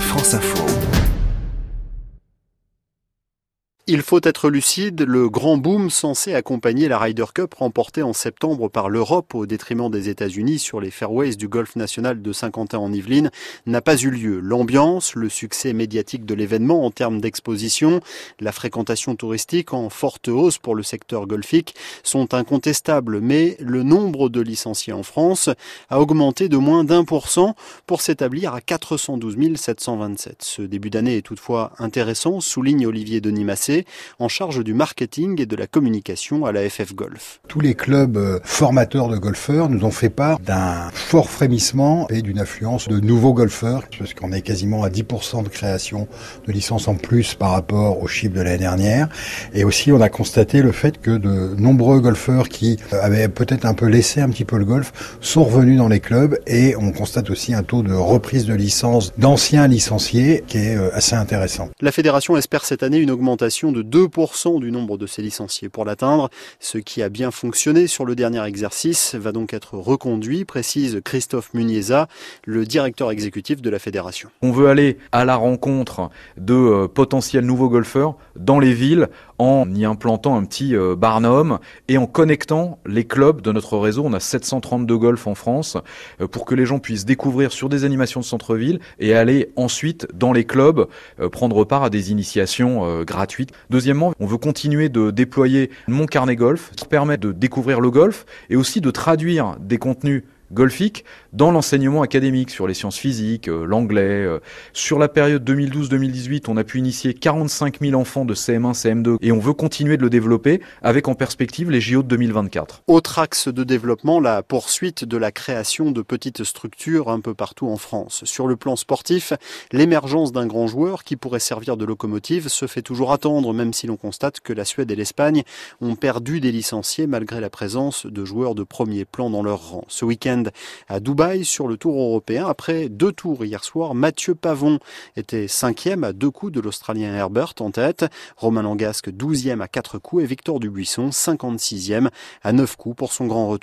France Info. Il faut être lucide, le grand boom censé accompagner la Ryder Cup remportée en septembre par l'Europe au détriment des États-Unis sur les fairways du golf national de Saint-Quentin en Yvelines n'a pas eu lieu. L'ambiance, le succès médiatique de l'événement en termes d'exposition, la fréquentation touristique en forte hausse pour le secteur golfique sont incontestables, mais le nombre de licenciés en France a augmenté de moins d'un pour cent pour s'établir à 412 727. Ce début d'année est toutefois intéressant, souligne Olivier Denis En charge du marketing et de la communication à la FF Golf. Tous les clubs euh, formateurs de golfeurs nous ont fait part d'un fort frémissement et d'une affluence de nouveaux golfeurs, parce qu'on est quasiment à 10% de création de licences en plus par rapport au chiffre de l'année dernière. Et aussi, on a constaté le fait que de nombreux golfeurs qui euh, avaient peut-être un peu laissé un petit peu le golf sont revenus dans les clubs et on constate aussi un taux de reprise de licence d'anciens licenciés qui est euh, assez intéressant. La fédération espère cette année une augmentation de 2% du nombre de ses licenciés pour l'atteindre. Ce qui a bien fonctionné sur le dernier exercice va donc être reconduit, précise Christophe Muniesa, le directeur exécutif de la fédération. On veut aller à la rencontre de euh, potentiels nouveaux golfeurs dans les villes en y implantant un petit euh, barnum et en connectant les clubs de notre réseau. On a 732 golfs en France euh, pour que les gens puissent découvrir sur des animations de centre-ville et aller ensuite dans les clubs prendre part à des initiations gratuites. Deuxièmement, on veut continuer de déployer mon carnet golf qui permet de découvrir le golf et aussi de traduire des contenus golfique dans l'enseignement académique sur les sciences physiques, euh, l'anglais. Euh. Sur la période 2012-2018, on a pu initier 45 000 enfants de CM1, CM2 et on veut continuer de le développer avec en perspective les JO de 2024. Autre axe de développement, la poursuite de la création de petites structures un peu partout en France. Sur le plan sportif, l'émergence d'un grand joueur qui pourrait servir de locomotive se fait toujours attendre, même si l'on constate que la Suède et l'Espagne ont perdu des licenciés malgré la présence de joueurs de premier plan dans leur rang. Ce à Dubaï sur le Tour européen. Après deux tours hier soir, Mathieu Pavon était cinquième à deux coups de l'Australien Herbert en tête. Romain Langasque douzième à quatre coups et Victor Dubuisson 56e à neuf coups pour son grand retour.